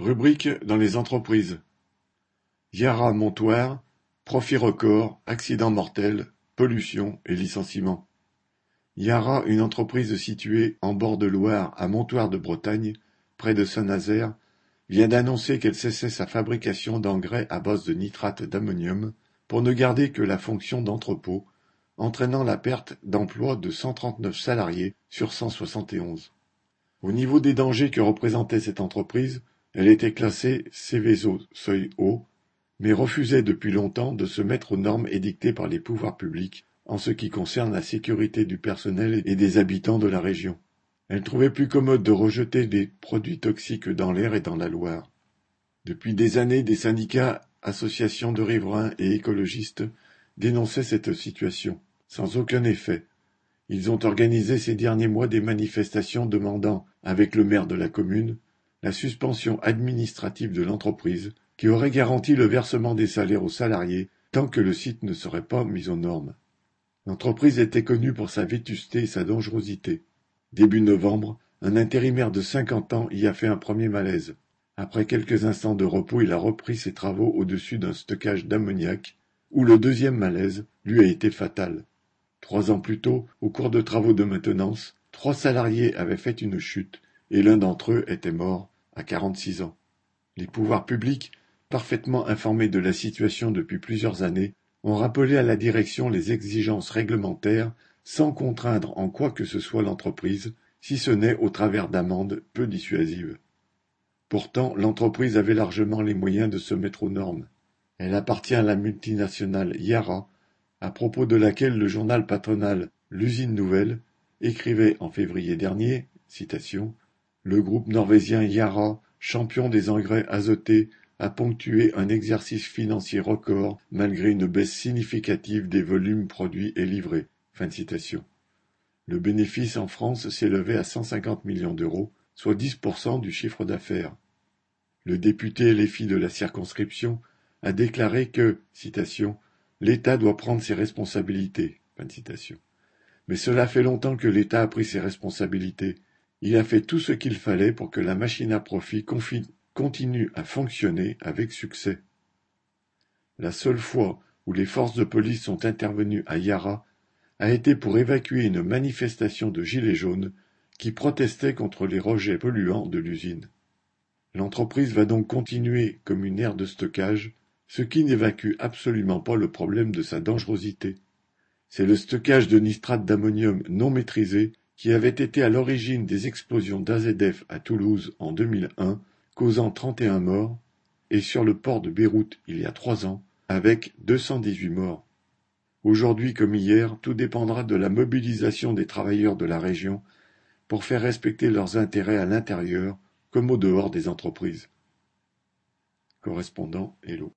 Rubrique dans les entreprises. Yara Montoire, profit record, accident mortel, pollution et licenciement. Yara, une entreprise située en bord de Loire à Montoire de Bretagne, près de Saint-Nazaire, vient d'annoncer qu'elle cessait sa fabrication d'engrais à base de nitrate d'ammonium pour ne garder que la fonction d'entrepôt, entraînant la perte d'emploi de 139 salariés sur 171. Au niveau des dangers que représentait cette entreprise, elle était classée Seveso seuil haut, mais refusait depuis longtemps de se mettre aux normes édictées par les pouvoirs publics en ce qui concerne la sécurité du personnel et des habitants de la région. Elle trouvait plus commode de rejeter des produits toxiques dans l'air et dans la Loire. Depuis des années, des syndicats, associations de riverains et écologistes dénonçaient cette situation, sans aucun effet. Ils ont organisé ces derniers mois des manifestations demandant, avec le maire de la commune, la suspension administrative de l'entreprise, qui aurait garanti le versement des salaires aux salariés tant que le site ne serait pas mis aux normes. L'entreprise était connue pour sa vétusté et sa dangerosité. Début novembre, un intérimaire de cinquante ans y a fait un premier malaise. Après quelques instants de repos, il a repris ses travaux au-dessus d'un stockage d'ammoniac, où le deuxième malaise lui a été fatal. Trois ans plus tôt, au cours de travaux de maintenance, trois salariés avaient fait une chute, et l'un d'entre eux était mort à quarante-six ans. Les pouvoirs publics, parfaitement informés de la situation depuis plusieurs années, ont rappelé à la direction les exigences réglementaires sans contraindre en quoi que ce soit l'entreprise, si ce n'est au travers d'amendes peu dissuasives. Pourtant, l'entreprise avait largement les moyens de se mettre aux normes. Elle appartient à la multinationale Yara, à propos de laquelle le journal patronal L'usine nouvelle écrivait en février dernier citation, le groupe norvégien Yara, champion des engrais azotés, a ponctué un exercice financier record malgré une baisse significative des volumes produits et livrés. Le bénéfice en France s'élevait à 150 millions d'euros, soit 10% du chiffre d'affaires. Le député LFI de la circonscription a déclaré que, l'État doit prendre ses responsabilités. Mais cela fait longtemps que l'État a pris ses responsabilités il a fait tout ce qu'il fallait pour que la machine à profit continue à fonctionner avec succès. La seule fois où les forces de police sont intervenues à Yara a été pour évacuer une manifestation de gilets jaunes qui protestaient contre les rejets polluants de l'usine. L'entreprise va donc continuer comme une aire de stockage, ce qui n'évacue absolument pas le problème de sa dangerosité. C'est le stockage de nitrate d'ammonium non maîtrisé qui avait été à l'origine des explosions d'AZF à Toulouse en 2001, causant 31 morts, et sur le port de Beyrouth il y a trois ans, avec 218 morts. Aujourd'hui comme hier, tout dépendra de la mobilisation des travailleurs de la région pour faire respecter leurs intérêts à l'intérieur comme au dehors des entreprises. Correspondant Hello.